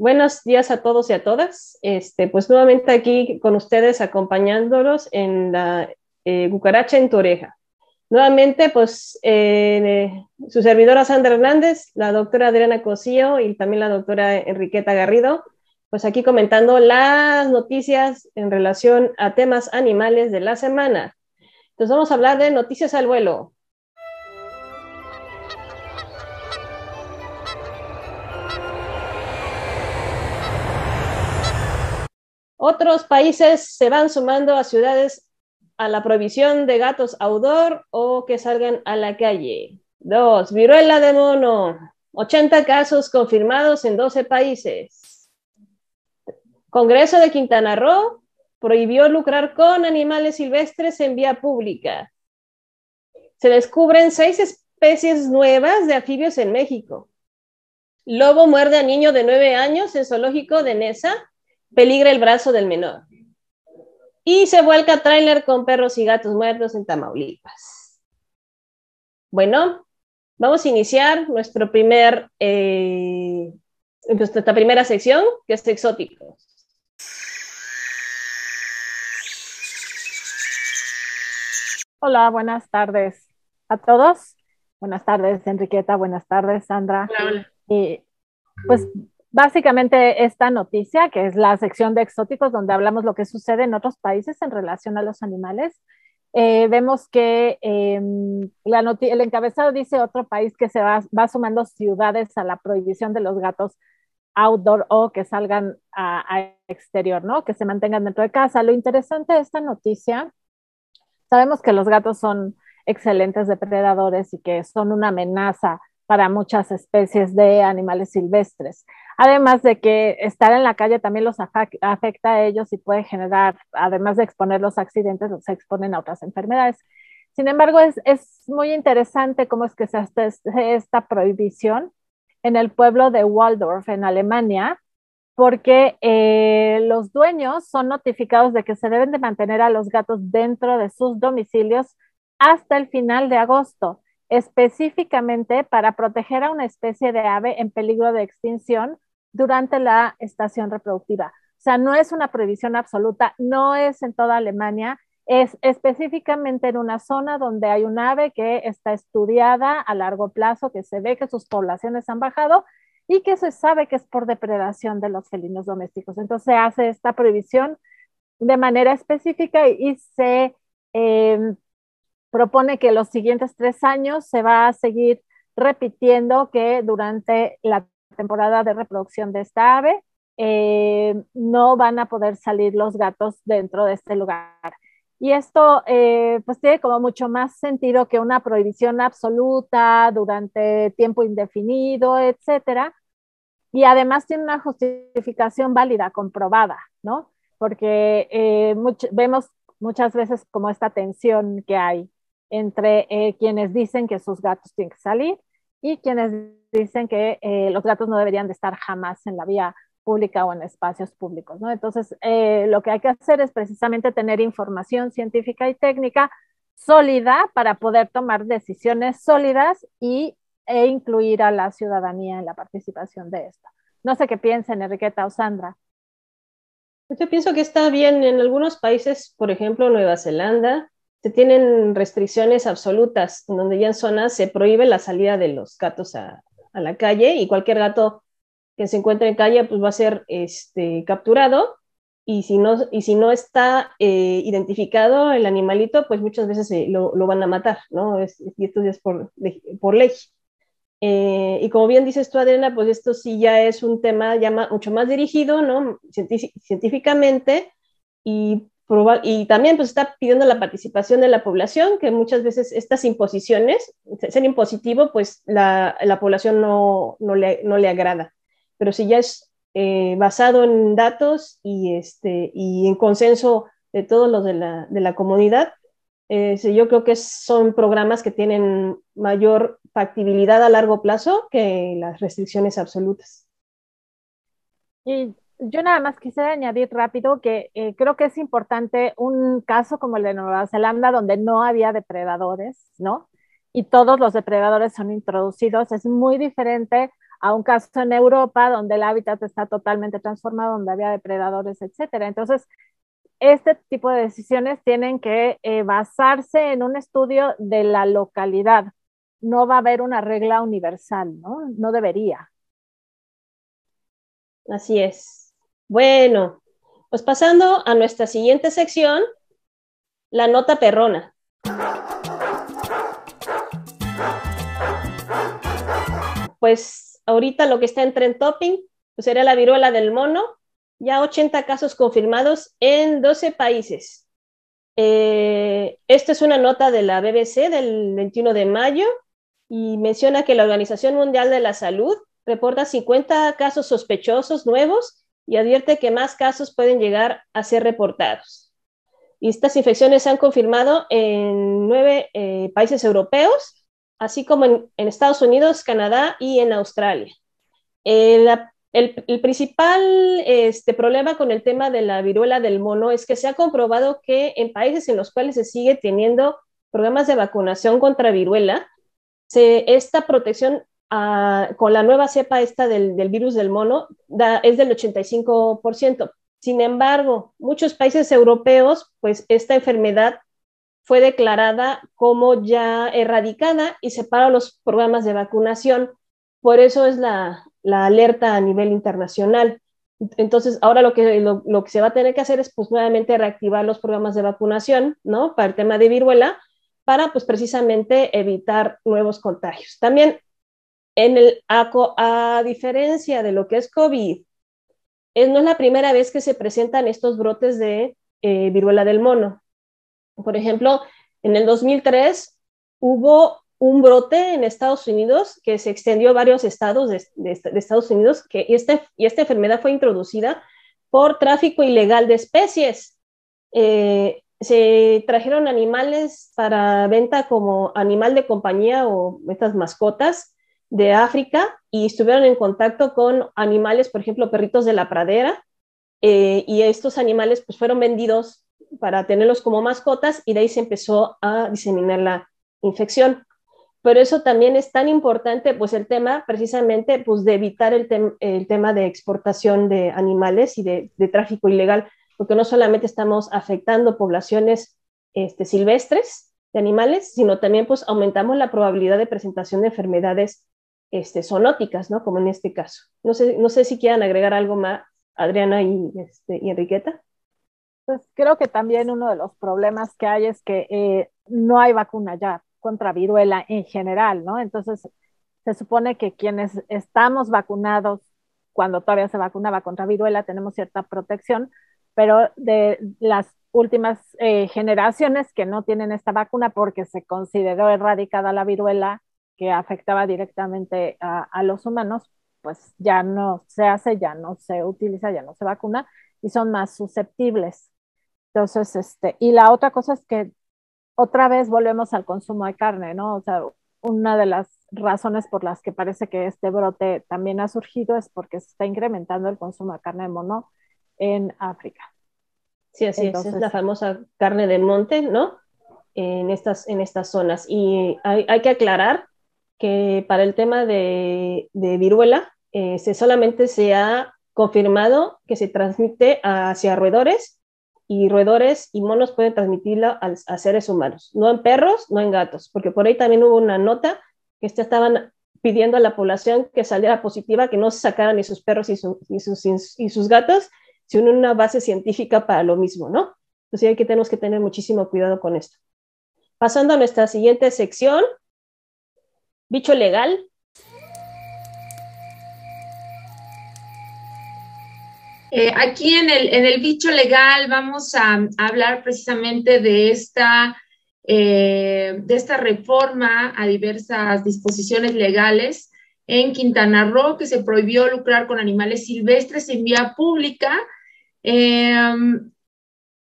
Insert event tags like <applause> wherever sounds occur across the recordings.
Buenos días a todos y a todas. Este, pues nuevamente aquí con ustedes acompañándolos en la eh, cucaracha en tu oreja. Nuevamente, pues eh, su servidora Sandra Hernández, la doctora Adriana Cosío y también la doctora Enriqueta Garrido, pues aquí comentando las noticias en relación a temas animales de la semana. Entonces vamos a hablar de noticias al vuelo. Otros países se van sumando a ciudades a la prohibición de gatos outdoor o que salgan a la calle. Dos, viruela de mono. 80 casos confirmados en 12 países. Congreso de Quintana Roo prohibió lucrar con animales silvestres en vía pública. Se descubren seis especies nuevas de anfibios en México. Lobo muerde a niño de 9 años en zoológico de Nesa peligra el brazo del menor. Y se vuelca tráiler con perros y gatos muertos en Tamaulipas. Bueno, vamos a iniciar nuestro primer, eh, nuestra primera sección, que es exóticos. Hola, buenas tardes a todos. Buenas tardes, Enriqueta. Buenas tardes, Sandra. Hola, Y pues básicamente esta noticia, que es la sección de exóticos, donde hablamos lo que sucede en otros países en relación a los animales. Eh, vemos que eh, la el encabezado dice otro país que se va, va, sumando ciudades a la prohibición de los gatos outdoor o que salgan a, a, exterior, ¿no? Que se mantengan dentro de casa. Lo interesante de esta noticia, sabemos que los gatos son excelentes depredadores y que son una amenaza para muchas especies de animales silvestres. Además de que estar en la calle también los afecta a ellos y puede generar, además de exponer los accidentes, se exponen a otras enfermedades. Sin embargo, es, es muy interesante cómo es que se hace esta prohibición en el pueblo de Waldorf, en Alemania, porque eh, los dueños son notificados de que se deben de mantener a los gatos dentro de sus domicilios hasta el final de agosto específicamente para proteger a una especie de ave en peligro de extinción durante la estación reproductiva. O sea, no es una prohibición absoluta, no es en toda Alemania, es específicamente en una zona donde hay un ave que está estudiada a largo plazo, que se ve que sus poblaciones han bajado y que se sabe que es por depredación de los felinos domésticos. Entonces se hace esta prohibición de manera específica y, se eh, propone que los siguientes tres años se va a seguir repitiendo que durante la temporada de reproducción de esta ave eh, no van a poder salir los gatos dentro de este lugar. Y esto eh, pues tiene como mucho más sentido que una prohibición absoluta durante tiempo indefinido, etcétera. Y además tiene una justificación válida, comprobada, ¿no? Porque eh, vemos muchas veces como esta tensión que hay entre eh, quienes dicen que sus gatos tienen que salir y quienes dicen que eh, los gatos no deberían de estar jamás en la vía pública o en espacios públicos, ¿no? Entonces, eh, lo que hay que hacer es precisamente tener información científica y técnica sólida para poder tomar decisiones sólidas y, e incluir a la ciudadanía en la participación de esto. No sé qué piensen, Enriqueta o Sandra. Yo pienso que está bien en algunos países, por ejemplo, Nueva Zelanda, se tienen restricciones absolutas, donde ya en zonas se prohíbe la salida de los gatos a, a, la calle y cualquier gato que se encuentre en calle pues va a ser este, capturado y si no, y si no está eh, identificado el animalito, pues muchas veces lo, lo, van a matar, ¿no? Es, y esto es por, por ley. Eh, y como bien dices tú, Adriana, pues esto sí ya es un tema ya mucho más dirigido, ¿no? científicamente y y también pues está pidiendo la participación de la población, que muchas veces estas imposiciones, ser impositivo, pues la, la población no, no, le, no, le, agrada. Pero si ya es eh, basado en datos y, este, y en consenso de todos los de la, de la comunidad, eh, yo creo que son programas que tienen mayor factibilidad a largo plazo que las restricciones absolutas. Y yo nada más quisiera añadir rápido que eh, creo que es importante un caso como el de Nueva Zelanda, donde no había depredadores, ¿no? Y todos los depredadores son introducidos. Es muy diferente a un caso en Europa donde el hábitat está totalmente transformado, donde había depredadores, etcétera. Entonces, este tipo de decisiones tienen que eh, basarse en un estudio de la localidad. No va a haber una regla universal, ¿no? No debería. Así es. Bueno, pues pasando a nuestra siguiente sección, la nota perrona. Pues ahorita lo que está en trend topping pues sería la viruela del mono, ya 80 casos confirmados en 12 países. Eh, esta es una nota de la BBC del 21 de mayo y menciona que la Organización Mundial de la Salud reporta 50 casos sospechosos nuevos y advierte que más casos pueden llegar a ser reportados. Y estas infecciones se han confirmado en nueve eh, países europeos, así como en, Estados Unidos, Canadá y en Australia. El, principal este, problema con el tema de la viruela del mono es que se ha comprobado que en países en los cuales se sigue teniendo programas de vacunación contra viruela, esta protección ah, con la nueva cepa esta del, virus del mono es del 85%. Sin embargo, muchos países europeos, pues esta enfermedad fue declarada como ya erradicada y separa los programas de vacunación. Por eso es la, alerta a nivel internacional. Entonces, ahora lo que, lo, que se va a tener que hacer es, pues, nuevamente reactivar los programas de vacunación, ¿no? Para el tema de viruela, para, pues, precisamente evitar nuevos contagios. También, en el, a, diferencia de lo que es COVID, es, no es la primera vez que se presentan estos brotes de eh, viruela del mono. Por ejemplo, en el 2003 hubo un brote en Estados Unidos que se extendió a varios estados de, Estados Unidos, que este, y esta enfermedad fue introducida por tráfico ilegal de especies. Eh, se trajeron animales para venta como animal de compañía o estas mascotas de África y estuvieron en contacto con animales, por ejemplo, perritos de la pradera, eh, y estos animales pues fueron vendidos para tenerlos como mascotas y de ahí se empezó a diseminar la infección. Pero eso también es tan importante, pues el tema precisamente pues, de evitar el, el tema de exportación de animales y de, tráfico ilegal, porque no solamente estamos afectando poblaciones este, silvestres de animales, sino también pues aumentamos la probabilidad de presentación de enfermedades este, zoonóticas, ¿no? Como en este caso. No sé, no sé si quieran agregar algo más, Adriana y, este, Enriqueta. Pues creo que también uno de los problemas que hay es que eh, no hay vacuna ya contra viruela en general, ¿no? Entonces, se supone que quienes estamos vacunados, cuando todavía se vacunaba contra viruela, tenemos cierta protección, pero de las últimas eh, generaciones que no tienen esta vacuna porque se consideró erradicada la viruela que afectaba directamente a, a los humanos, pues ya no se hace, ya no se utiliza, ya no se vacuna y son más susceptibles. Entonces, este, y la otra cosa es que otra vez volvemos al consumo de carne, ¿no? O sea, una de las razones por las que parece que este brote también ha surgido es porque se está incrementando el consumo de carne de mono en África. Sí, así es, es la famosa carne de monte, ¿no? En estas, en estas zonas. Y hay, que aclarar que para el tema de, viruela, eh, se solamente se ha confirmado que se transmite hacia roedores y roedores y monos pueden transmitirlo a, seres humanos, no en perros, no en gatos, porque por ahí también hubo una nota que estaban pidiendo a la población que saliera positiva, que no se sacaran ni sus perros y, sus, y sus gatos, sino una base científica para lo mismo, ¿no? Entonces hay que tenemos que tener muchísimo cuidado con esto. Pasando a nuestra siguiente sección, bicho legal, Eh, aquí en el, en el bicho legal vamos a, hablar precisamente de esta, eh, de esta reforma a diversas disposiciones legales en Quintana Roo, que se prohibió lucrar con animales silvestres en vía pública. Em,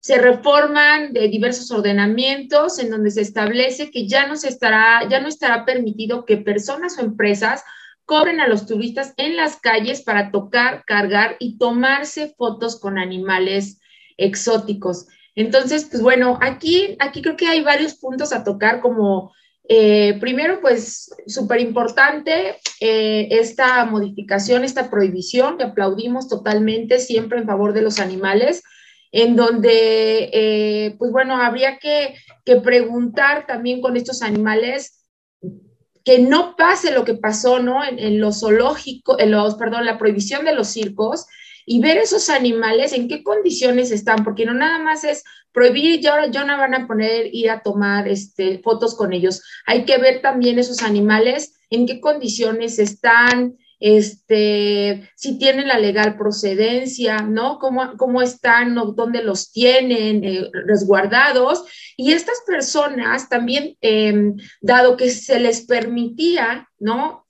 se reforman de diversos ordenamientos en donde se establece que ya no, se estará, ya no estará permitido que personas o empresas cobren a los turistas en las calles para tocar, cargar y tomarse fotos con animales exóticos. Entonces, pues bueno, aquí, aquí creo que hay varios puntos a tocar como Eh, primero, pues súper importante eh, esta modificación, esta prohibición que aplaudimos totalmente siempre en favor de los animales, en donde, eh, pues bueno, habría que, preguntar también con estos animales que no pase lo que pasó, ¿no? En, en los zoológicos, en los, perdón, la prohibición de los circos, y ver esos animales en qué condiciones están, porque no nada más es prohibir y ahora yo no van a poner ir a tomar este, fotos con ellos. Hay que ver también esos animales en qué condiciones están, este, si tienen la legal procedencia, ¿no? ¿Cómo, cómo están, dónde los tienen eh, resguardados? Y estas personas también, em, dado que se les permitía, ¿no?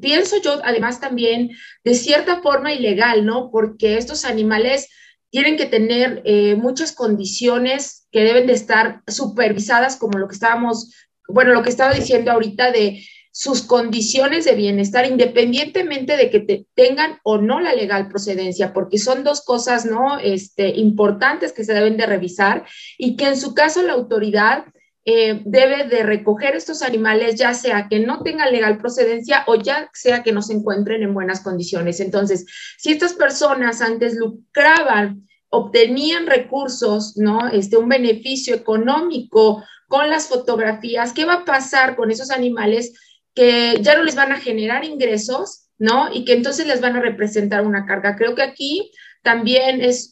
pienso yo además también de cierta forma ilegal, ¿no? Porque estos animales tienen que tener eh, muchas condiciones que deben de estar supervisadas, como lo que estábamos, bueno, lo que estaba diciendo ahorita de sus condiciones de bienestar, independientemente de que tengan o no la legal procedencia, porque son dos cosas, ¿no? Este, importantes que se deben de revisar y que en su caso la autoridad eh, debe de recoger estos animales, ya sea que no tengan legal procedencia o ya sea que no se encuentren en buenas condiciones. Entonces, si estas personas antes lucraban, obtenían recursos, ¿no? Este, un beneficio económico con las fotografías, ¿qué va a pasar con esos animales que ya no les van a generar ingresos, ¿no? Y que entonces les van a representar una carga. Creo que aquí también es,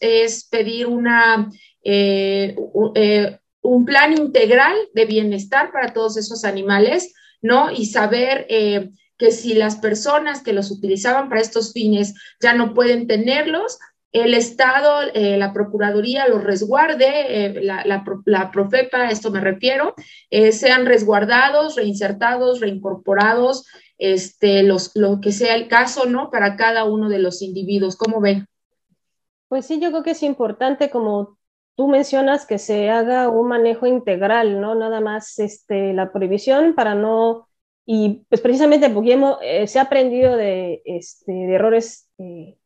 pedir una... Eh, eh, un plan integral de bienestar para todos esos animales, ¿no? Y saber eh, que si las personas que los utilizaban para estos fines ya no pueden tenerlos, el Estado, eh, la Procuraduría los resguarde, eh, la, la, Profepa, esto me refiero, sean resguardados, reinsertados, reincorporados, este, los, lo que sea el caso, ¿no? Para cada uno de los individuos. ¿Cómo ven? Pues sí, yo creo que es importante, como tú mencionas que se haga un manejo integral, ¿no? Nada más este, la prohibición para no, y pues precisamente porque eh, se ha aprendido de, este, errores eh,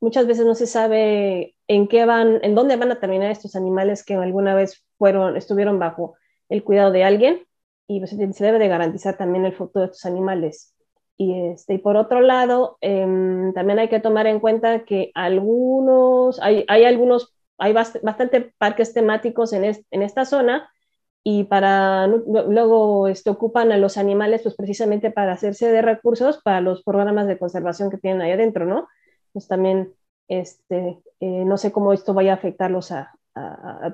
Muchas veces no se sabe en qué van, en dónde van a terminar estos animales que alguna vez fueron, estuvieron bajo el cuidado de alguien y pues, se debe de garantizar también el futuro de estos animales. Y, este, y por otro lado, em, también hay que tomar en cuenta que algunos, hay, hay algunos hay bastante parques temáticos en, en, esta zona y para luego este, ocupan a los animales pues precisamente para hacerse de recursos para los programas de conservación que tienen ahí adentro, ¿no? Pues también, este, eh, no sé cómo esto vaya a afectarlos a,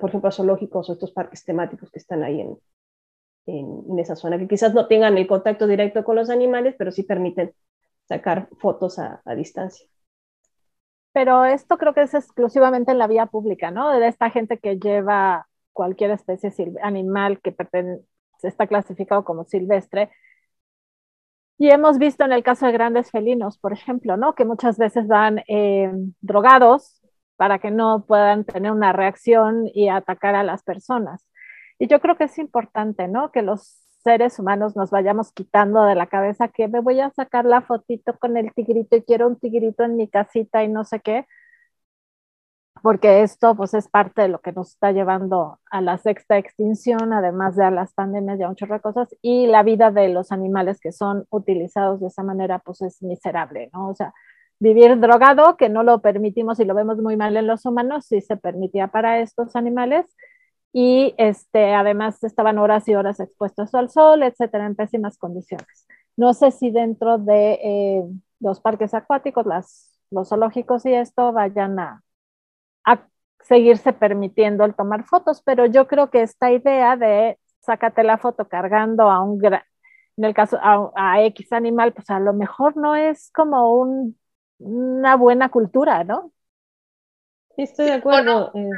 por ejemplo, a zoológicos o estos parques temáticos que están ahí en, en, esa zona, que quizás no tengan el contacto directo con los animales, pero sí permiten sacar fotos a distancia pero esto creo que es exclusivamente en la vía pública, ¿no? De esta gente que lleva cualquier especie animal que está clasificado como silvestre. Y hemos visto en el caso de grandes felinos, por ejemplo, ¿no? Que muchas veces van eh, drogados para que no puedan tener una reacción y atacar a las personas. Y yo creo que es importante, ¿no? Que los seres humanos nos vayamos quitando de la cabeza que me voy a sacar la fotito con el tigrito y quiero un tigrito en mi casita y no sé qué, porque esto pues es parte de lo que nos está llevando a la sexta extinción, además de a las pandemias y a muchas cosas, y la vida de los animales que son utilizados de esa manera pues es miserable, ¿no? O sea, vivir drogado, que no lo permitimos y lo vemos muy mal en los humanos, sí se permitía para estos animales, y este, además estaban horas y horas expuestos al sol, etcétera, en pésimas condiciones. No sé si dentro de eh, los parques acuáticos, los zoológicos y esto vayan a, a seguirse permitiendo el tomar fotos, pero yo creo que esta idea de sácate la foto cargando a un gran, en el caso a, X animal, pues a lo mejor no es como un, una buena cultura, ¿no? Sí, estoy de acuerdo. Eh,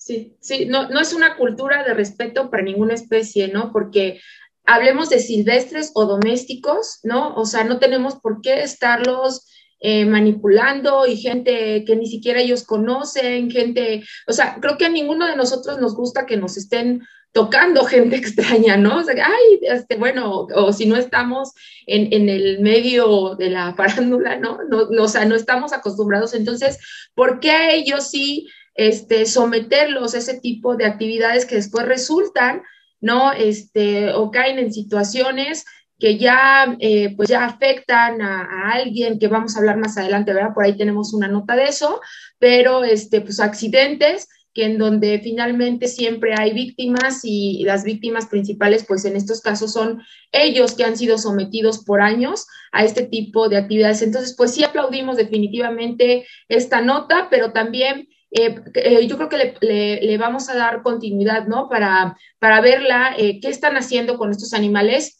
Sí, sí, no, no es una cultura de respeto para ninguna especie, ¿no? Porque hablemos de silvestres o domésticos, ¿no? O sea, no tenemos por qué estarlos eh, manipulando y gente que ni siquiera ellos conocen, gente, o sea, creo que a ninguno de nosotros nos gusta que nos estén tocando <laughs> gente extraña, ¿no? O sea, ay, este, bueno, o, si no estamos en, en, el medio de la <laughs> farándula, ¿no? ¿no? O sea, no estamos acostumbrados. Entonces, ¿por qué a ellos sí este, someterlos a ese tipo de actividades que después resultan ¿no? Este, o caen en situaciones que ya, eh, pues ya afectan a, alguien, que vamos a hablar más adelante, ¿verdad? Por ahí tenemos una nota de eso, pero, este, pues accidentes que en donde finalmente siempre hay víctimas y las víctimas principales, pues en estos casos son ellos que han sido sometidos por años a este tipo de actividades. Entonces, pues sí aplaudimos definitivamente esta nota, pero también eh, eh, yo creo que le, vamos a dar continuidad, ¿no? Para, para verla, qué están haciendo con estos animales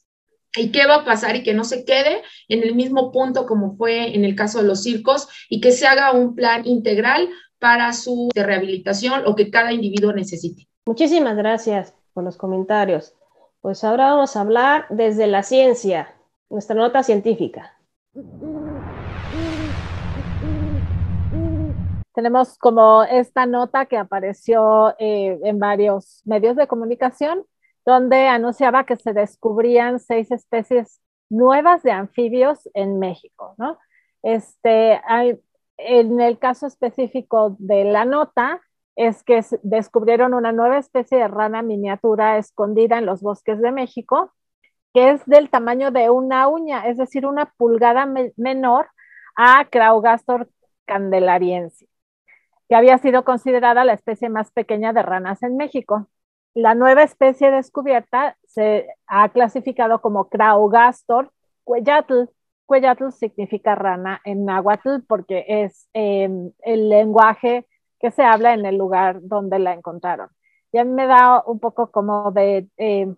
y qué va a pasar y que no se quede en el mismo punto como fue en el caso de los circos y que se haga un plan integral para su rehabilitación o que cada individuo necesite. Muchísimas gracias por los comentarios. Pues ahora vamos a hablar desde la ciencia, nuestra nota científica. Tenemos como esta nota que apareció eh, en varios medios de comunicación, donde anunciaba que se descubrían seis especies nuevas de anfibios en México, ¿no? Este, en el caso específico de la nota, es que descubrieron una nueva especie de rana miniatura escondida en los bosques de México, que es del tamaño de una uña, es decir, una pulgada menor a Craugastor candelariense que había sido considerada la especie más pequeña de ranas en México. La nueva especie descubierta se ha clasificado como Craugastor cuellatl. Cuellatl significa rana en náhuatl porque es em, el lenguaje que se habla en el lugar donde la encontraron. Y a mí me da un poco como de, em,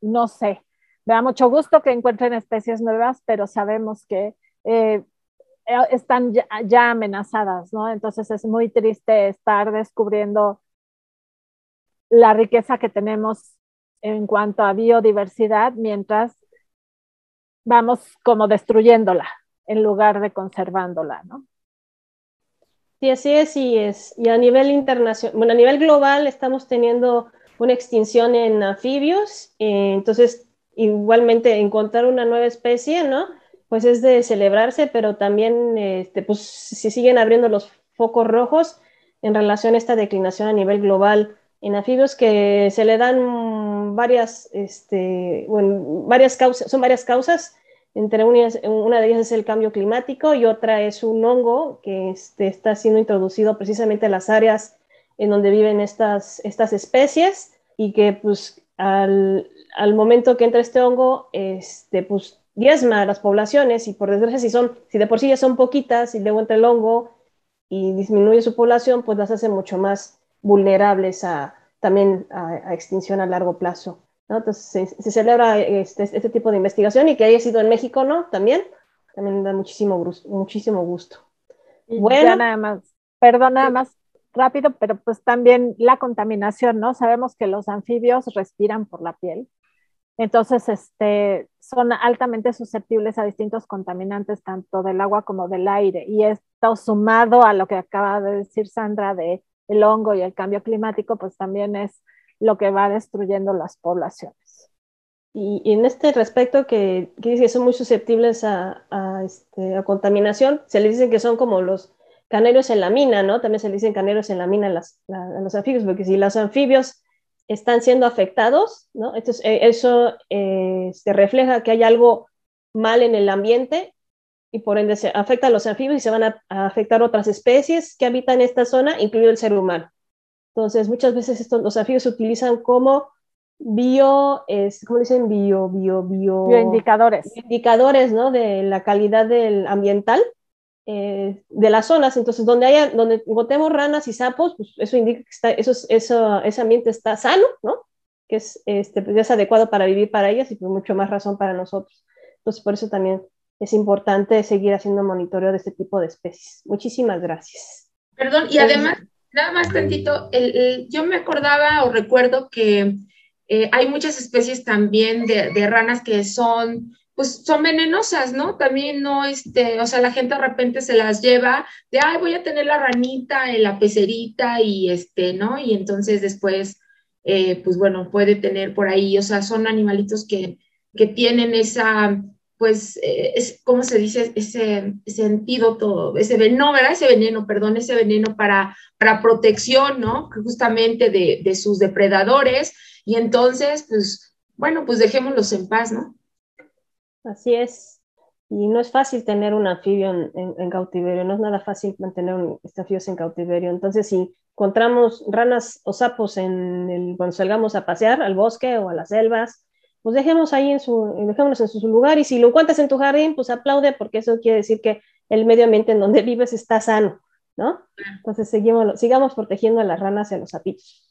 no sé, me da mucho gusto que encuentren especies nuevas, pero sabemos que eh, están ya, amenazadas, ¿no? Entonces es muy triste estar descubriendo la riqueza que tenemos en cuanto a biodiversidad mientras vamos como destruyéndola en lugar de conservándola, ¿no? Sí, así es, y es. Y a nivel internacional, bueno, a nivel global estamos teniendo una extinción en anfibios, eh, entonces igualmente encontrar una nueva especie, ¿no? pues es de celebrarse, pero también este, pues, se siguen abriendo los focos rojos en relación a esta declinación a nivel global en anfibios que se le dan varias, este, bueno, varias causas, son varias causas, entre una, de ellas es el cambio climático y otra es un hongo que este, está siendo introducido precisamente en las áreas en donde viven estas, estas especies y que pues al, al momento que entra este hongo, este, pues diezma a las poblaciones y por desgracia si son, si de por sí ya son poquitas y luego entra el hongo y disminuye su población, pues las hace mucho más vulnerables a también a, extinción a largo plazo. Entonces se, celebra este, este, tipo de investigación y que haya sido en México, ¿no? También, también da muchísimo, muchísimo gusto. bueno, nada más, perdón, nada más rápido, pero pues también la contaminación, ¿no? Sabemos que los anfibios respiran por la piel entonces, este, son altamente susceptibles a distintos contaminantes, tanto del agua como del aire. Y esto sumado a lo que acaba de decir Sandra de el hongo y el cambio climático, pues también es lo que va destruyendo las poblaciones. Y, en este respecto, que, que que son muy susceptibles a, este, a, contaminación, se les dice que son como los canarios en la mina, ¿no? También se les dicen canarios en la mina a los anfibios, porque si los anfibios están siendo afectados, ¿no? Entonces, eh, eso eh, se refleja que hay algo mal en el ambiente y por ende se afecta a los anfibios y se van a, afectar otras especies que habitan esta zona, incluido el ser humano. Entonces, muchas veces estos, los anfibios se utilizan como bio, es, ¿cómo dicen? Bio, bio, bio... Bioindicadores. Indicadores, ¿no? De la calidad del ambiental eh, de las zonas. Entonces, donde haya, donde encontremos ranas y sapos, pues eso indica que está, eso, eso, ese ambiente está sano, ¿no? Que es, este, pues, es adecuado para vivir para ellas y pues mucho más razón para nosotros. Entonces, por eso también es importante seguir haciendo monitoreo de este tipo de especies. Muchísimas gracias. Perdón, y además, nada más tantito, yo me acordaba o recuerdo que eh, hay muchas especies también de, de, ranas que son pues son venenosas, ¿no? También no, este, o sea, la gente de repente se las lleva de, ay, voy a tener la ranita en la pecerita y este, ¿no? Y entonces después, eh, pues bueno, puede tener por ahí, o sea, son animalitos que, que tienen esa, pues, eh, es, ¿cómo se dice? Ese, ese antídoto, ese veneno, ¿verdad? Ese veneno, perdón, ese veneno para, para protección, ¿no? Justamente de, de sus depredadores Y entonces, pues, bueno, pues dejémoslos en paz, ¿no? Así es. Y no es fácil tener un anfibio en, cautiverio, no es nada fácil mantener un, anfibios en cautiverio. Entonces, si encontramos ranas o sapos en el, cuando salgamos a pasear al bosque o a las selvas, pues dejemos ahí en su, dejémonos en su lugar y si lo encuentras en tu jardín, pues aplaude porque eso quiere decir que el medio ambiente en donde <laughs> vives está sano, ¿no? Entonces seguimos, sigamos protegiendo a las ranas y a los sapitos.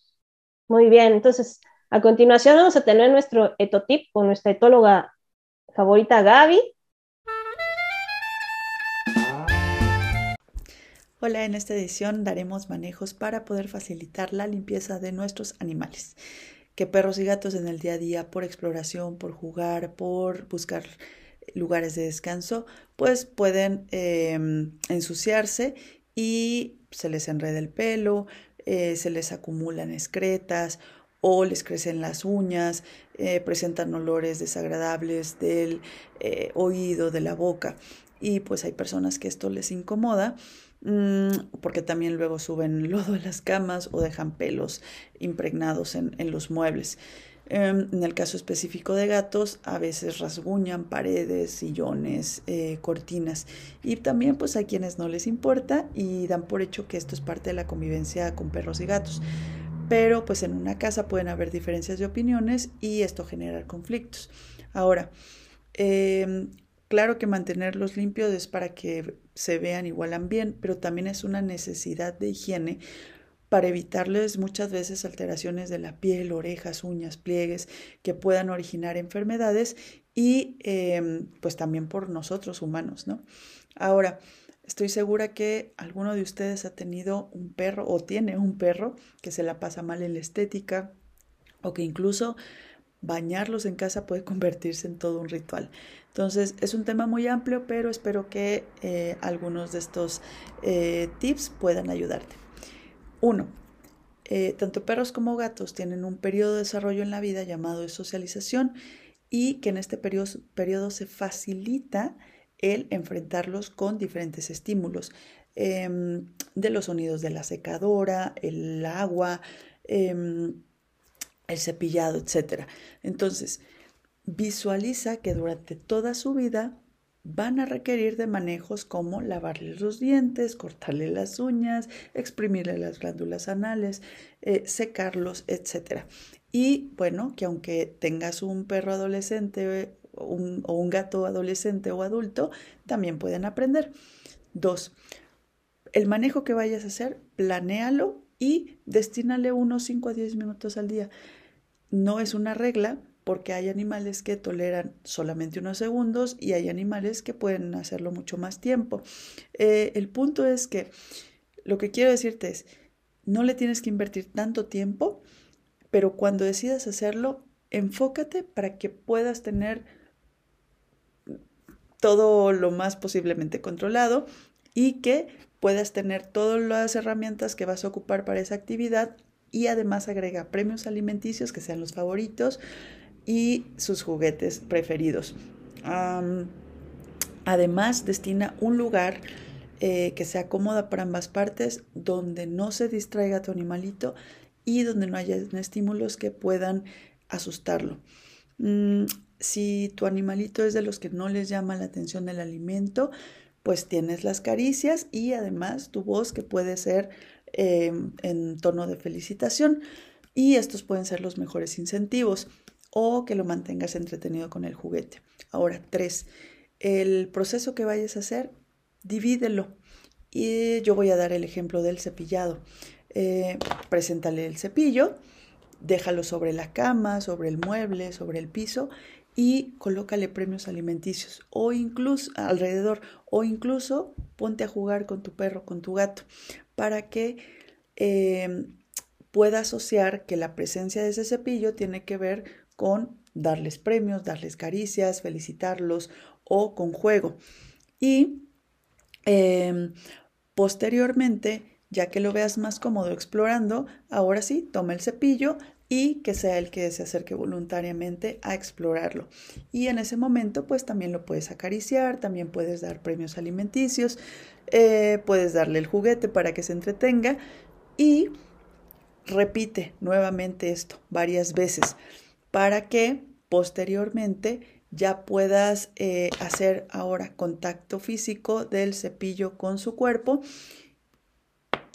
Muy bien, entonces a continuación vamos a tener nuestro etotip con nuestra etóloga favorita Gaby. Hola, en esta edición daremos manejos para poder facilitar la limpieza de nuestros animales. Que perros y gatos en el día a día, por exploración, por jugar, por buscar lugares de descanso, pues pueden em, ensuciarse y se les enreda el pelo, eh, se les acumulan excretas o les crecen las uñas, eh, presentan olores desagradables del eh, oído, de la boca. Y pues hay personas que esto les incomoda porque también luego suben lodo a las camas o dejan pelos impregnados en, los muebles. Em, en el caso específico de gatos, a veces rasguñan paredes, sillones, eh, cortinas. Y también pues hay quienes no les importa y dan por hecho que esto es parte de la convivencia con perros y gatos. Pero pues en una casa pueden haber diferencias de opiniones y esto genera conflictos. Ahora, em, Claro que mantenerlos limpios es para que se vean y huelan bien, pero también es una necesidad de higiene para evitarles muchas veces alteraciones de la piel, orejas, uñas, pliegues que puedan originar enfermedades y em, pues también por nosotros humanos, ¿no? Ahora, estoy segura que alguno de ustedes ha tenido un perro o tiene un perro que se la pasa mal en la estética o que incluso bañarlos en casa puede convertirse en todo un ritual. Entonces es un tema muy amplio, pero espero que eh, algunos de estos eh, tips puedan ayudarte. Uno, eh, tanto perros como gatos tienen un periodo de desarrollo en la vida llamado de socialización y que en este periodo, periodo se facilita el enfrentarlos con diferentes estímulos, em, de los sonidos de la secadora, el agua, em, el cepillado, etc. Entonces, visualiza que durante toda su vida van a requerir de manejos como lavarle los dientes, cortarle las uñas, exprimirle las glándulas anales, eh, secarlos, etc. Y bueno, que aunque tengas un perro adolescente o un gato adolescente o adulto, también pueden aprender. Dos, el manejo que vayas a hacer, planéalo y destínale unos 5 a 10 minutos al día. No es una regla porque hay animales que toleran solamente unos segundos y hay animales que pueden hacerlo mucho más tiempo. Eh, el punto es que lo que quiero decirte es, no le tienes que invertir tanto tiempo, pero cuando decidas hacerlo, enfócate para que puedas tener todo lo más posiblemente controlado y que puedas tener todas las herramientas que vas a ocupar para esa actividad y además agrega premios alimenticios que sean los favoritos y sus juguetes preferidos. además, destina un lugar eh, que sea cómoda para ambas partes, donde no se distraiga tu animalito y donde no haya estímulos que puedan asustarlo. Mm, si tu animalito es de los que no les llama la atención el alimento, pues tienes las caricias y además tu voz que puede ser Em, en tono de felicitación y estos pueden ser los mejores incentivos o que lo mantengas entretenido con el juguete. Ahora, tres, el proceso que vayas a hacer, divídelo. Y yo voy a dar el ejemplo del cepillado. Eh, preséntale el cepillo, déjalo sobre la cama, sobre el mueble, sobre el piso y colócale premios alimenticios o incluso alrededor o incluso ponte a jugar con tu perro, con tu gato para que em, pueda asociar que la presencia de ese cepillo tiene que ver con darles premios, darles caricias, felicitarlos o con juego. Y em, posteriormente, ya que lo veas más cómodo explorando, ahora sí, toma el cepillo y que sea el que se acerque voluntariamente a explorarlo. Y en ese momento, pues también lo puedes acariciar, también puedes dar premios alimenticios, eh, puedes darle el juguete para que se entretenga y repite nuevamente esto varias veces para que posteriormente ya puedas eh, hacer ahora contacto físico del cepillo con su cuerpo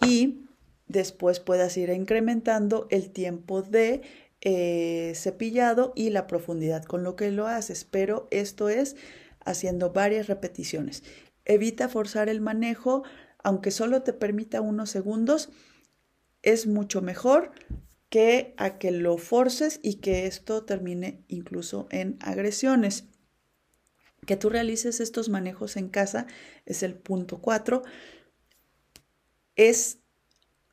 y después puedas ir incrementando el tiempo de eh, cepillado y la profundidad con lo que lo haces, pero esto es haciendo varias repeticiones. Evita forzar el manejo, aunque solo te permita unos segundos, es mucho mejor que a que lo forces y que esto termine incluso en agresiones. Que tú realices estos manejos en casa es el punto 4. Es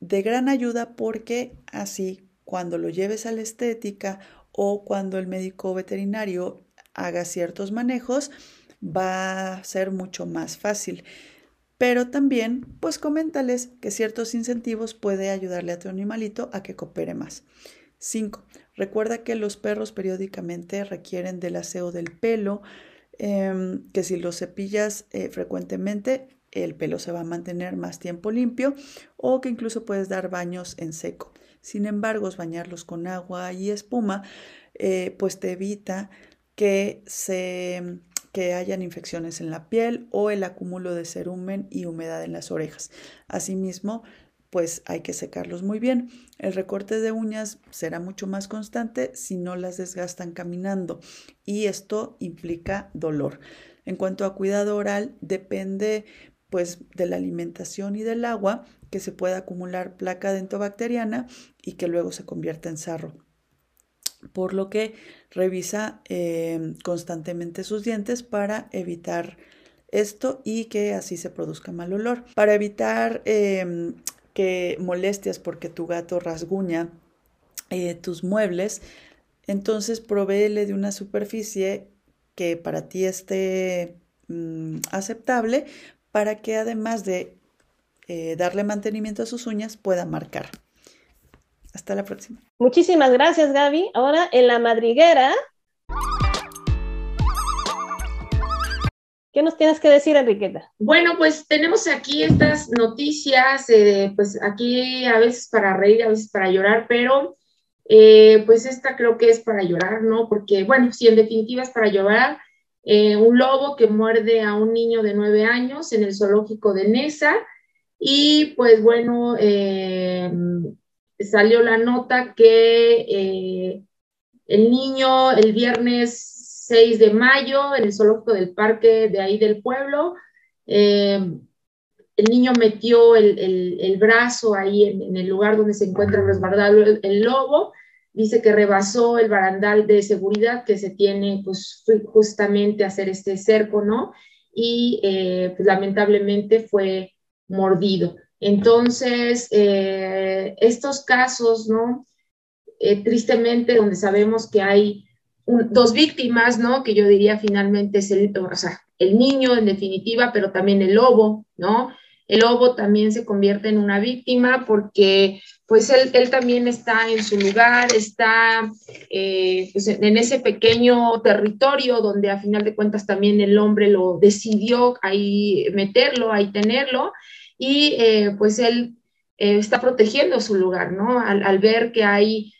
de gran ayuda porque así cuando lo lleves a la estética o cuando el médico veterinario haga ciertos manejos, va a ser mucho más fácil. Pero también, pues coméntales que ciertos incentivos puede ayudarle a tu animalito a que coopere más. 5. Recuerda que los perros periódicamente requieren del aseo del pelo, em, que si los cepillas eh, frecuentemente, el pelo se va a mantener más tiempo limpio o que incluso puedes dar baños en seco. Sin embargo, bañarlos con agua y espuma, eh, pues te evita que se que hayan infecciones en la piel o el acúmulo de cerumen y humedad en las orejas. Asimismo, pues hay que secarlos muy bien. El recorte de uñas será mucho más constante si no las desgastan caminando y esto implica dolor. En cuanto a cuidado oral, depende pues de la alimentación y del agua que se pueda acumular placa dentobacteriana y que luego se convierta en sarro. Por lo que revisa em, constantemente sus dientes para evitar esto y que así se produzca mal olor. Para evitar em, que molestias porque tu gato rasguña eh, tus muebles, entonces provéele de una superficie que para ti esté mm, aceptable para que además de eh, darle mantenimiento a sus uñas pueda marcar. Hasta la próxima. Muchísimas gracias, Gaby. Ahora en la madriguera. ¿Qué nos tienes que decir, Enriqueta? Bueno, pues tenemos aquí estas noticias, eh, pues aquí a veces para reír, a veces para llorar, pero eh, pues esta creo que es para llorar, ¿no? Porque, bueno, si en definitiva es para llorar, eh, un lobo que muerde a un niño de nueve años en el zoológico de Nesa. Y pues bueno, eh, salió la nota que eh, el niño el viernes 6 de mayo en el zoológico del parque de ahí del pueblo, el niño metió el, brazo ahí en, el lugar donde se encuentra resguardado el lobo dice que rebasó el barandal de seguridad que se tiene, pues justamente hacer este cerco, ¿no? Y eh, pues, lamentablemente fue mordido. Entonces, eh, estos casos, ¿no? Eh, tristemente, donde sabemos que hay dos víctimas, ¿no? Que yo diría finalmente es el, o sea, el niño en definitiva, pero también el lobo, ¿no? El lobo también se convierte en una víctima porque pues él, también está en su lugar, está eh, pues, en ese pequeño territorio donde a final de cuentas también el hombre lo decidió ahí meterlo, ahí tenerlo, y eh, pues él eh, está protegiendo su lugar, ¿no? Al, ver que hay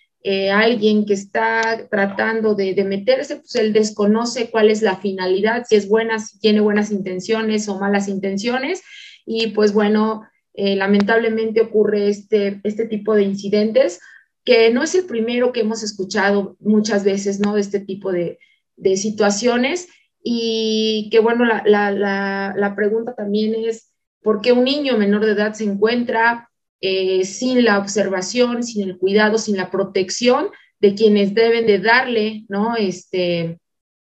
alguien que está tratando de, de, meterse, pues él desconoce cuál es la finalidad, si es buena, si tiene buenas intenciones o malas intenciones, y pues bueno, eh, lamentablemente ocurre este, este tipo de incidentes, que no es el primero que hemos escuchado muchas veces, ¿no? De este tipo de, de situaciones. Y que bueno, la, la, la, pregunta también es, ¿por qué un niño menor de edad se encuentra eh, sin la observación, sin el cuidado, sin la protección de quienes deben de darle, ¿no? Este,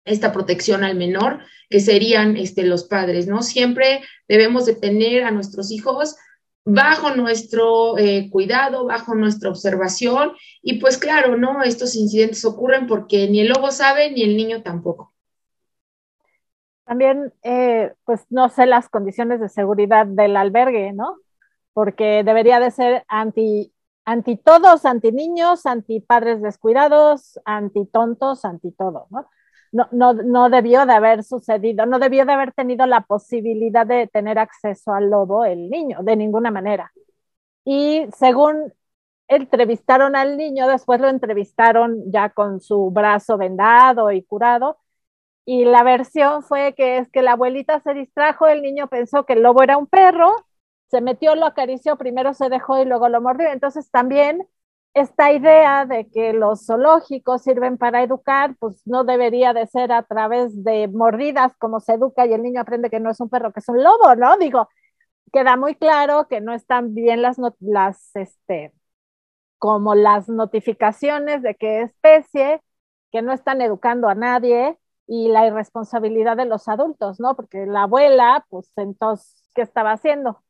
esta protección al menor, que serían este, los padres, ¿no? Siempre debemos de tener a nuestros hijos bajo nuestro eh, cuidado, bajo nuestra observación. Y pues claro, ¿no? Estos incidentes ocurren porque ni el lobo sabe ni el niño tampoco. También, eh, pues no sé las condiciones de seguridad del albergue, ¿no? Porque debería de ser anti, anti todos, anti niños, anti padres descuidados, anti tontos, anti todo, ¿no? No, no, no, debió de haber sucedido, no debió de haber tenido la posibilidad de tener acceso al lobo el niño, de ninguna manera. Y según entrevistaron al niño, después lo entrevistaron ya con su brazo vendado y curado, y la versión fue que es que la abuelita se distrajo, el niño pensó que el lobo era un perro, se metió, lo acarició, primero se dejó y luego lo mordió. Entonces también esta idea de que los zoológicos sirven para educar, pues no debería de ser a través de mordidas como se educa y el niño aprende que no es un perro, que es un lobo, ¿no? Digo, queda muy claro que no están bien las, las este, como las notificaciones de qué especie, que no están educando a nadie y la irresponsabilidad de los adultos, ¿no? Porque la abuela, pues entonces, ¿qué estaba haciendo?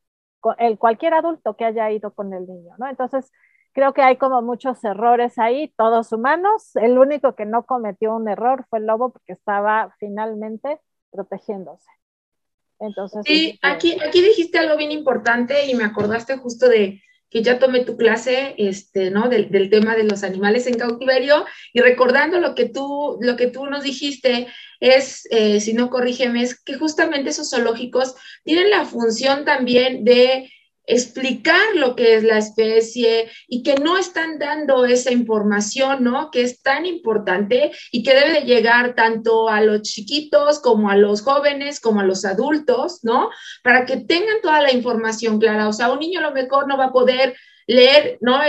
El, cualquier adulto que haya ido con el niño, ¿no? Entonces, creo que hay como muchos errores ahí, todos humanos. El único que no cometió un error fue el lobo porque estaba finalmente protegiéndose. Entonces, sí, aquí, aquí dijiste algo bien importante y me acordaste justo de, que ya tomé tu clase, este, ¿no? Del, del, tema de los animales en cautiverio y recordando lo que tú, lo que tú nos dijiste es, eh, si no corrígeme, es que justamente esos zoológicos tienen la función también de explicar lo que es la especie y que no están dando esa información, ¿no? Que es tan importante y que debe de llegar tanto a los chiquitos como a los jóvenes, como a los adultos, ¿no? Para que tengan toda la información clara. O sea, un niño a lo mejor no va a poder leer, ¿no?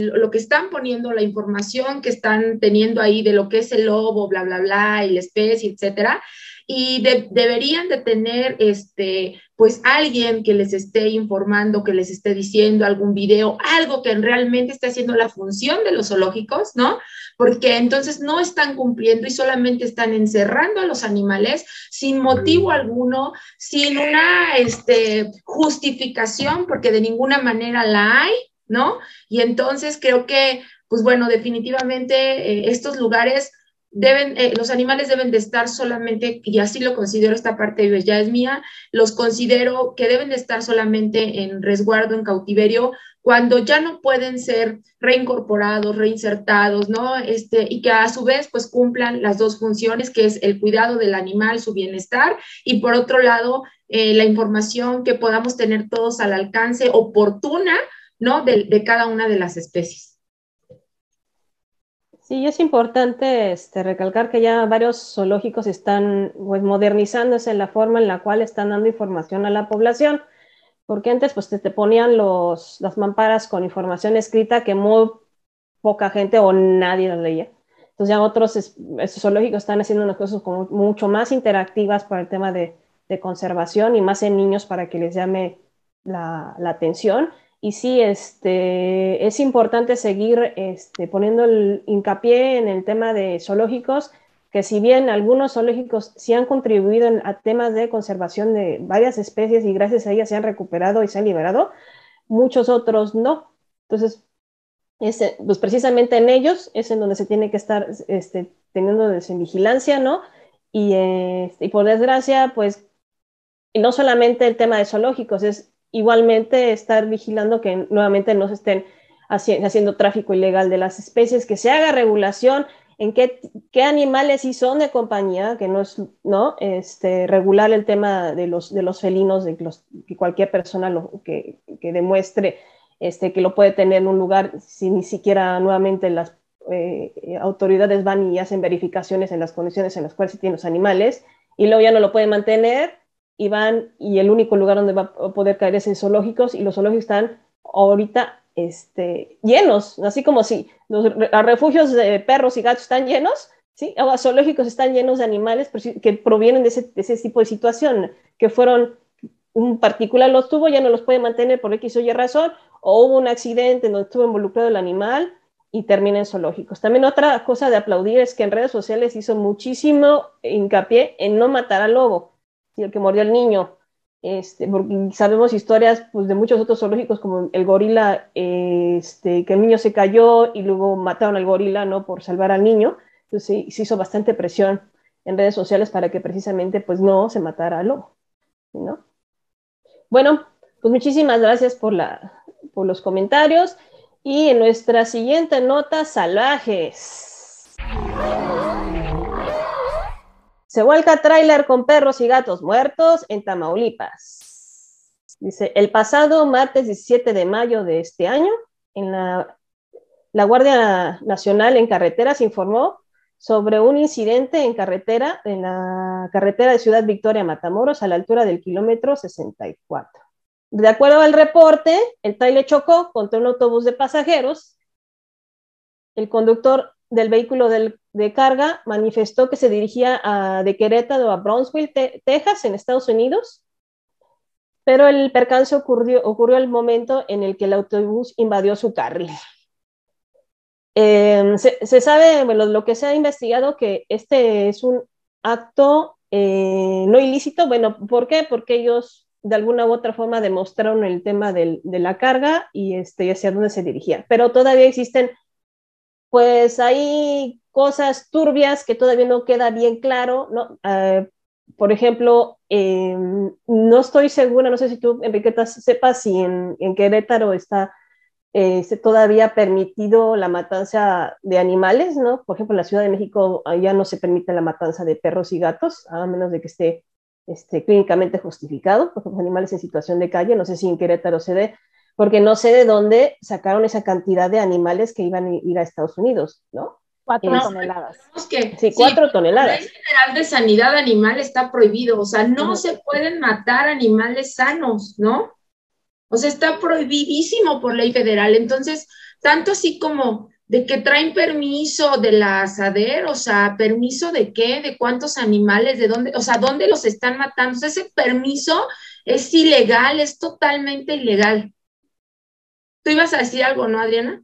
lo que están poniendo, la información que están teniendo ahí de lo que es el lobo, bla, bla, bla, y la especie, etcétera y deberían de tener este pues alguien que les esté informando, que les esté diciendo algún video, algo que realmente esté haciendo la función de los zoológicos, ¿no? Porque entonces no están cumpliendo y solamente están encerrando a los animales sin motivo alguno, sin una este, justificación, porque de ninguna manera la hay, ¿no? Y entonces creo que, pues bueno, definitivamente eh, estos lugares deben, eh, los animales deben de estar solamente, y así lo considero esta parte ya es mía, los considero que deben de estar solamente en resguardo, en cautiverio, cuando ya no pueden ser reincorporados, reinsertados, ¿no? Este, y que a su vez pues cumplan las dos funciones, que es el cuidado del animal, su bienestar, y por otro lado, eh, la información que podamos tener todos al alcance oportuna, ¿no? de cada una de las especies. Sí, es importante este, recalcar que ya varios zoológicos están pues, modernizándose en la forma en la cual están dando información a la población, porque antes pues te, ponían los, las mamparas con información escrita que muy poca gente o nadie las leía. Entonces ya otros zoológicos están haciendo unas cosas como mucho más interactivas para el tema de, de conservación y más en niños para que les llame la, la atención y sí, este, es importante seguir este, poniendo el hincapié en el tema de zoológicos, que si bien algunos zoológicos sí han contribuido a temas de conservación de varias especies y gracias a ellas se han recuperado y se han liberado, muchos otros no. Entonces, pues precisamente en ellos es en donde se tiene que estar este, teniendo en vigilancia, ¿no? Y, este, y por desgracia, pues, no solamente el tema de zoológicos, es igualmente estar vigilando que nuevamente no se estén haciendo tráfico ilegal de las especies, que se haga regulación en qué, qué animales sí son de compañía, que no es, ¿no? Este, regular el tema de los, de los felinos, de los, que cualquier persona que, que, demuestre este, que lo puede tener en un lugar si ni siquiera nuevamente las eh, autoridades van y hacen verificaciones en las condiciones en las cuales se tienen los animales y luego ya no lo pueden mantener y y el único lugar donde va a poder caer es en zoológicos, y los zoológicos están ahorita este, llenos, así como si los refugios de perros y gatos están llenos, ¿sí? Los zoológicos están llenos de animales que provienen de ese, de ese, tipo de situación, que fueron, un particular los tuvo, ya no los puede mantener por X o Y razón, o hubo un accidente donde estuvo involucrado el animal y termina en zoológicos. También otra cosa de aplaudir es que en redes sociales hizo muchísimo hincapié en no matar al lobo el que mordió al niño. Este, porque sabemos historias pues, de muchos otros zoológicos, como el gorila, este, que el niño se cayó y luego mataron al gorila ¿no? por salvar al niño. Entonces se hizo bastante presión en redes sociales para que precisamente pues, no se matara al lobo. ¿no? Bueno, pues muchísimas gracias por, la, por los comentarios. Y en nuestra siguiente nota, salvajes. Se vuelca tráiler con perros y gatos muertos en Tamaulipas. Dice, el pasado martes 17 de mayo de este año, en la la Guardia Nacional en Carreteras informó sobre un incidente en carretera, en la carretera de Ciudad Victoria Matamoros, a la altura del kilómetro 64. De acuerdo al reporte, el trailer chocó contra un autobús de pasajeros. El conductor del vehículo de carga manifestó que se dirigía a, de Querétaro a Brownsville, Texas, en Estados Unidos, pero el percance ocurrió, ocurrió el momento en el que el autobús invadió su carril. Eh, se, sabe, bueno, lo que se ha investigado, que este es un acto eh, no ilícito. Bueno, ¿por qué? Porque ellos de alguna u otra forma demostraron el tema de la carga y este, hacia dónde se dirigía. Pero todavía existen, pues hay cosas turbias que todavía no queda bien claro, ¿no? Uh, por ejemplo, eh, no estoy segura, no sé si tú, Enriqueta, sepas si en, Querétaro está eh, todavía permitido la matanza de animales, ¿no? Por ejemplo, en la Ciudad de México ya no se permite la matanza de perros y gatos, a menos de que esté este, clínicamente justificado, por ejemplo, animales en situación de calle, no sé si en Querétaro se dé, porque no sé de dónde sacaron esa cantidad de animales que iban a ir a Estados Unidos, ¿no? Cuatro toneladas. sí, cuatro toneladas. La General de Sanidad Animal está prohibido, o sea, no se pueden matar animales sanos, ¿no? O sea, está prohibidísimo por ley federal. Entonces, tanto así como de que traen permiso de la SADER, o sea, permiso de qué, de cuántos animales, de dónde, o sea, dónde los están matando. O sea, ese permiso es ilegal, es totalmente ilegal. Tú ibas a decir algo, ¿no, Adriana?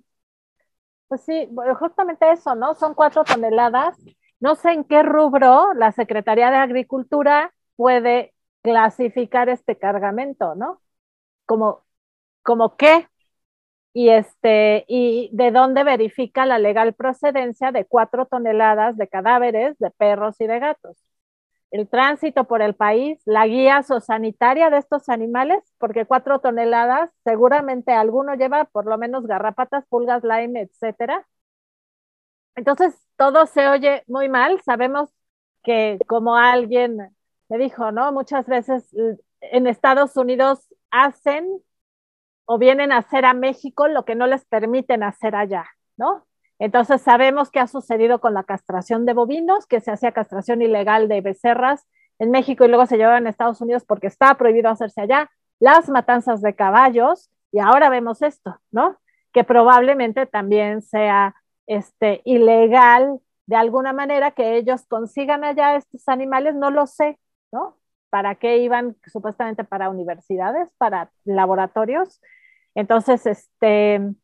Pues sí, justamente eso, ¿no? Son cuatro toneladas. No sé en qué rubro la Secretaría de Agricultura puede clasificar este cargamento, ¿no? como, como qué y este y de dónde verifica la legal procedencia de cuatro toneladas de cadáveres de perros y de gatos. El tránsito por el país, la guía zoosanitaria de estos animales, porque cuatro toneladas, seguramente alguno lleva por lo menos garrapatas, pulgas, lime, etcétera. Entonces, todo se oye muy mal. Sabemos que, como alguien me dijo, ¿no? Muchas veces en Estados Unidos hacen o vienen a hacer a México lo que no les permiten hacer allá, ¿no? Entonces sabemos qué ha sucedido con la castración de bovinos, que se hacía castración ilegal de becerras en México y luego se llevaban a Estados Unidos porque está prohibido hacerse allá, las matanzas de caballos y ahora vemos esto, ¿no? Que probablemente también sea este ilegal de alguna manera que ellos consigan allá estos animales, no lo sé, ¿no? para qué iban supuestamente para universidades, para laboratorios. Entonces, este,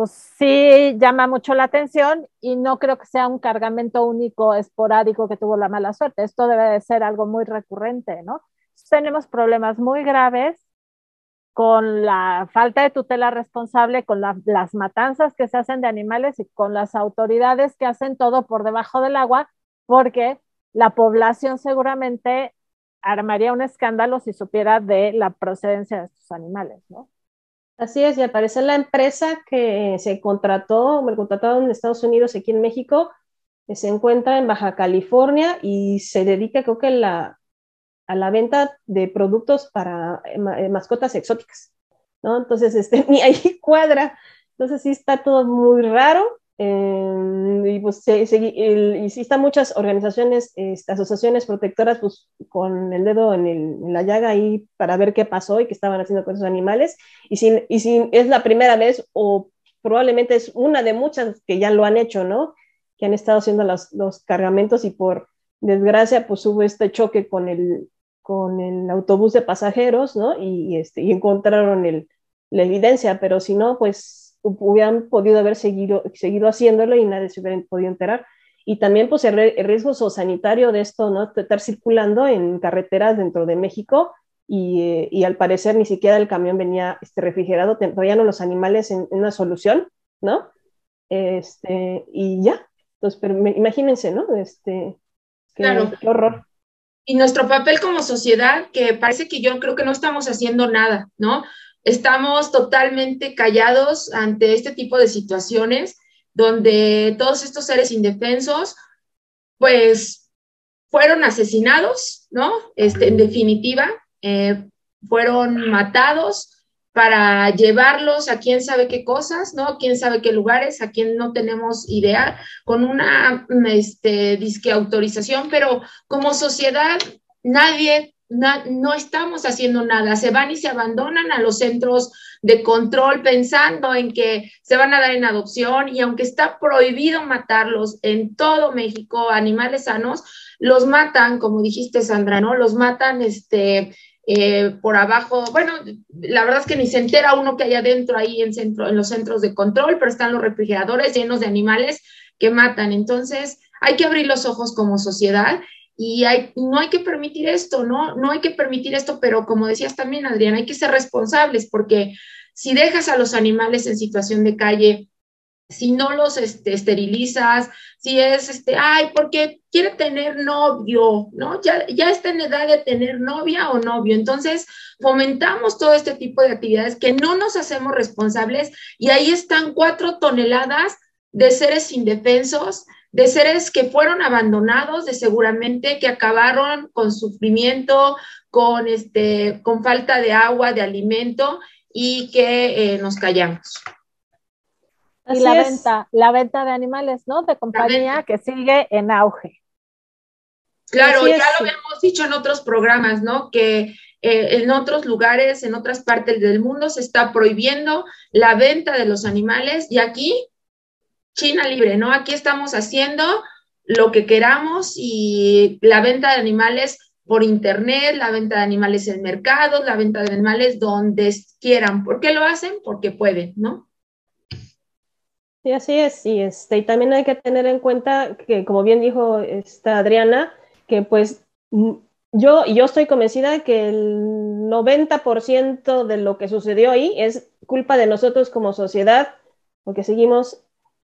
pues sí llama mucho la atención y no creo que sea un cargamento único, esporádico que tuvo la mala suerte. Esto debe de ser algo muy recurrente, ¿no? Tenemos problemas muy graves con la falta de tutela responsable, con las matanzas que se hacen de animales y con las autoridades que hacen todo por debajo del agua, porque la población seguramente armaría un escándalo si supiera de la procedencia de estos animales, ¿no? Así es, y al parecer la empresa que se contrató, me contratado en Estados Unidos, aquí en México, se encuentra en Baja California y se dedica, creo que, a la venta de productos para eh, eh, mascotas exóticas, ¿no? Entonces, este, <laughs> ni ahí cuadra. Entonces, sí está todo muy raro. Eh, y pues se, y sí están muchas organizaciones, este, asociaciones protectoras, pues con el dedo en, el, en, la llaga ahí para ver qué pasó y qué estaban haciendo con esos animales. Y si, y si es la primera vez o probablemente es una de muchas que ya lo han hecho, ¿no? Que han estado haciendo los, los cargamentos y por desgracia pues hubo este choque con el, con el autobús de pasajeros, ¿no? Y, este, y encontraron el, la evidencia, pero si no, pues hubieran podido haber seguido, seguido haciéndolo y nadie se hubiera podido enterar. Y también pues el, riesgo sanitario de esto, ¿no? Estar circulando en carreteras dentro de México y, eh, y, al parecer ni siquiera el camión venía este, refrigerado, no los animales en, una solución, ¿no? Este, y ya, entonces, pero imagínense, ¿no? Este, qué, claro. qué horror. Y nuestro papel como sociedad, que parece que yo creo que no estamos haciendo nada, ¿no? Estamos totalmente callados ante este tipo de situaciones donde todos estos seres indefensos, pues, fueron asesinados, ¿no? Este, en definitiva, eh, fueron matados para llevarlos a quién sabe qué cosas, ¿no? Quién sabe qué lugares, a quién no tenemos idea, con una este, disque autorización, pero como sociedad nadie, no estamos haciendo nada, se van y se abandonan a los centros de control pensando en que se van a dar en adopción y aunque está prohibido matarlos en todo México, animales sanos, los matan, como dijiste Sandra, ¿no? Los matan, este, eh, por abajo, bueno, la verdad es que ni se entera uno que hay adentro ahí en, centro, en los centros de control, pero están los refrigeradores llenos de animales que matan. Entonces, hay que abrir los ojos como sociedad y hay, no hay que permitir esto, ¿no? No hay que permitir esto, pero como decías también, Adriana, hay que ser responsables porque si dejas a los animales en situación de calle, si no los este, esterilizas, si es, este, ay, porque quiere tener novio, ¿no? Ya, ya está en edad de tener novia o novio. Entonces, fomentamos todo este tipo de actividades que no nos hacemos responsables y ahí están cuatro toneladas de seres indefensos, de seres que fueron abandonados, de seguramente que acabaron con sufrimiento, con, este, con falta de agua, de alimento y que eh, nos callamos y la venta, la venta de animales, ¿no? De compañía que sigue en auge. Claro, ya lo hemos dicho en otros programas, ¿no? Que eh, en otros lugares, en otras partes del mundo, se está prohibiendo la venta de los animales y aquí, China libre, ¿no? Aquí estamos haciendo lo que queramos y la venta de animales por internet, la venta de animales en mercados, la venta de animales donde quieran. ¿Por qué lo hacen? Porque pueden, ¿no? Sí, así es. Y, este, y también hay que tener en cuenta que, como bien dijo esta Adriana, que pues mm, yo, yo estoy convencida de que el 90% de lo que sucedió ahí es culpa de nosotros como sociedad, porque seguimos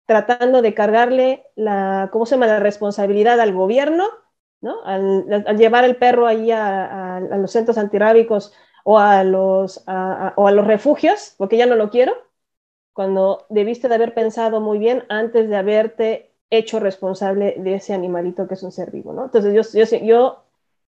tratando de cargarle la, ¿cómo se llama?, la responsabilidad al gobierno, ¿no? Al, llevar el perro ahí a, los centros antirrábicos o a los, o a los refugios, porque ya no lo quiero, cuando debiste de haber pensado muy bien antes de haberte hecho responsable de ese animalito que es un ser vivo, ¿no? Entonces yo, yo,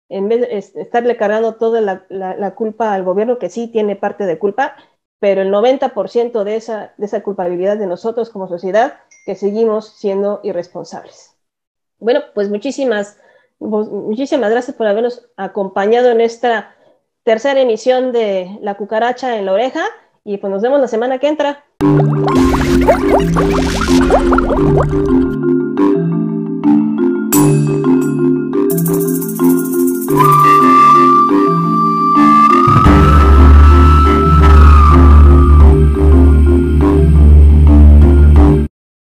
en vez de estarle cargando toda la, culpa al gobierno, que sí tiene parte de culpa, pero el 90% de esa, de esa culpabilidad de nosotros como sociedad, que seguimos siendo irresponsables. Bueno, pues muchísimas, pues, muchísimas gracias por habernos acompañado en esta tercera emisión de La cucaracha en la oreja y pues nos vemos la semana que entra.